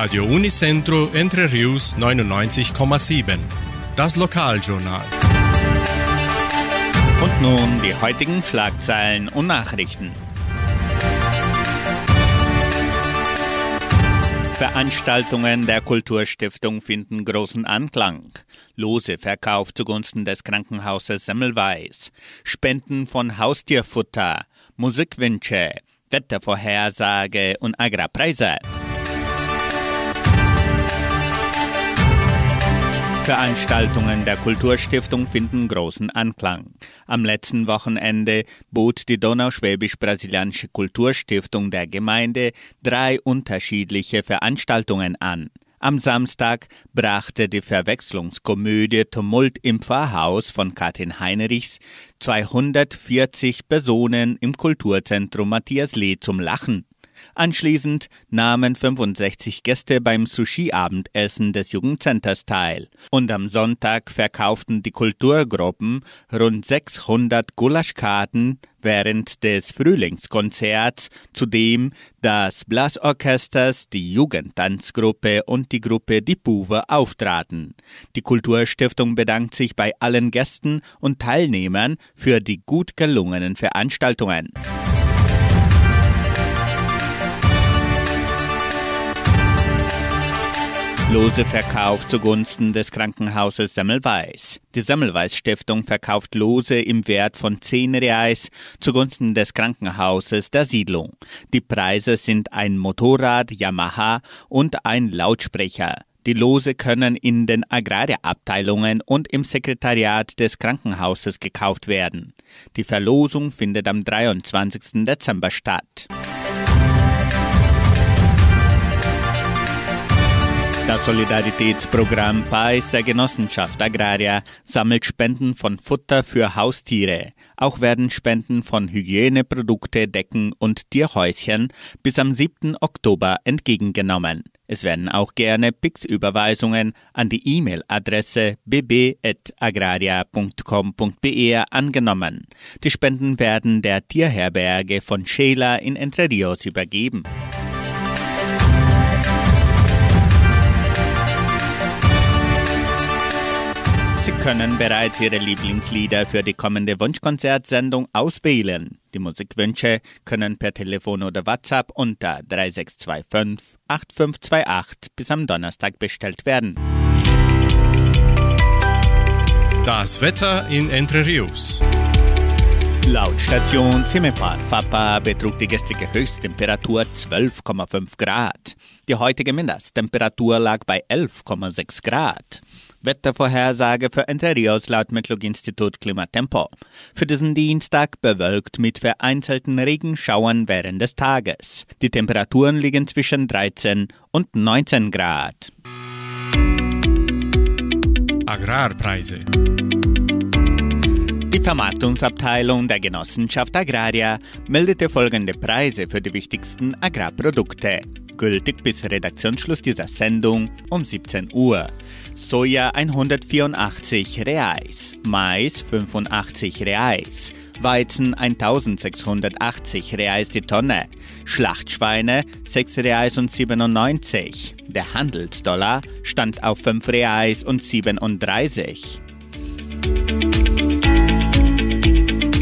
Radio Unicentro Entre Rius 99,7. Das Lokaljournal. Und nun die heutigen Schlagzeilen und Nachrichten. Veranstaltungen der Kulturstiftung finden großen Anklang. Lose Verkauf zugunsten des Krankenhauses Semmelweis. Spenden von Haustierfutter. Musikwünsche. Wettervorhersage und Agrarpreise. Veranstaltungen der Kulturstiftung finden großen Anklang. Am letzten Wochenende bot die Donauschwäbisch-Brasilianische Kulturstiftung der Gemeinde drei unterschiedliche Veranstaltungen an. Am Samstag brachte die Verwechslungskomödie Tumult im Pfarrhaus von Katin Heinrichs 240 Personen im Kulturzentrum Matthias Lee zum Lachen. Anschließend nahmen 65 Gäste beim Sushi-Abendessen des Jugendcenters teil. Und am Sonntag verkauften die Kulturgruppen rund 600 Gulaschkarten während des Frühlingskonzerts, zudem das Blasorchesters, die Jugendtanzgruppe und die Gruppe Die Buwe auftraten. Die Kulturstiftung bedankt sich bei allen Gästen und Teilnehmern für die gut gelungenen Veranstaltungen. Lose Verkauf zugunsten des Krankenhauses Semmelweis. Die Semmelweis Stiftung verkauft Lose im Wert von 10 Reais zugunsten des Krankenhauses der Siedlung. Die Preise sind ein Motorrad Yamaha und ein Lautsprecher. Die Lose können in den Agrarabteilungen und im Sekretariat des Krankenhauses gekauft werden. Die Verlosung findet am 23. Dezember statt. Das Solidaritätsprogramm PAIS der Genossenschaft Agraria sammelt Spenden von Futter für Haustiere. Auch werden Spenden von Hygieneprodukte, Decken und Tierhäuschen bis am 7. Oktober entgegengenommen. Es werden auch gerne Pix-Überweisungen an die E-Mail-Adresse bb.agraria.com.br angenommen. Die Spenden werden der Tierherberge von Sheila in Entre Rios übergeben. Können bereits Ihre Lieblingslieder für die kommende Wunschkonzertsendung auswählen. Die Musikwünsche können per Telefon oder WhatsApp unter 3625 8528 bis am Donnerstag bestellt werden. Das Wetter in Entre Rios. Laut Station Cimepar Fapa betrug die gestrige Höchsttemperatur 12,5 Grad. Die heutige Mindesttemperatur lag bei 11,6 Grad. Wettervorhersage für Entre Rios laut Metlog-Institut Klimatempo. Für diesen Dienstag bewölkt mit vereinzelten Regenschauern während des Tages. Die Temperaturen liegen zwischen 13 und 19 Grad. Agrarpreise. Die Vermarktungsabteilung der Genossenschaft Agraria meldete folgende Preise für die wichtigsten Agrarprodukte. Gültig bis Redaktionsschluss dieser Sendung um 17 Uhr. Soja 184 Reais, Mais 85 Reais, Weizen 1680 Reais die Tonne, Schlachtschweine 6 Reais und 97. Der Handelsdollar stand auf 5 Reais und 37.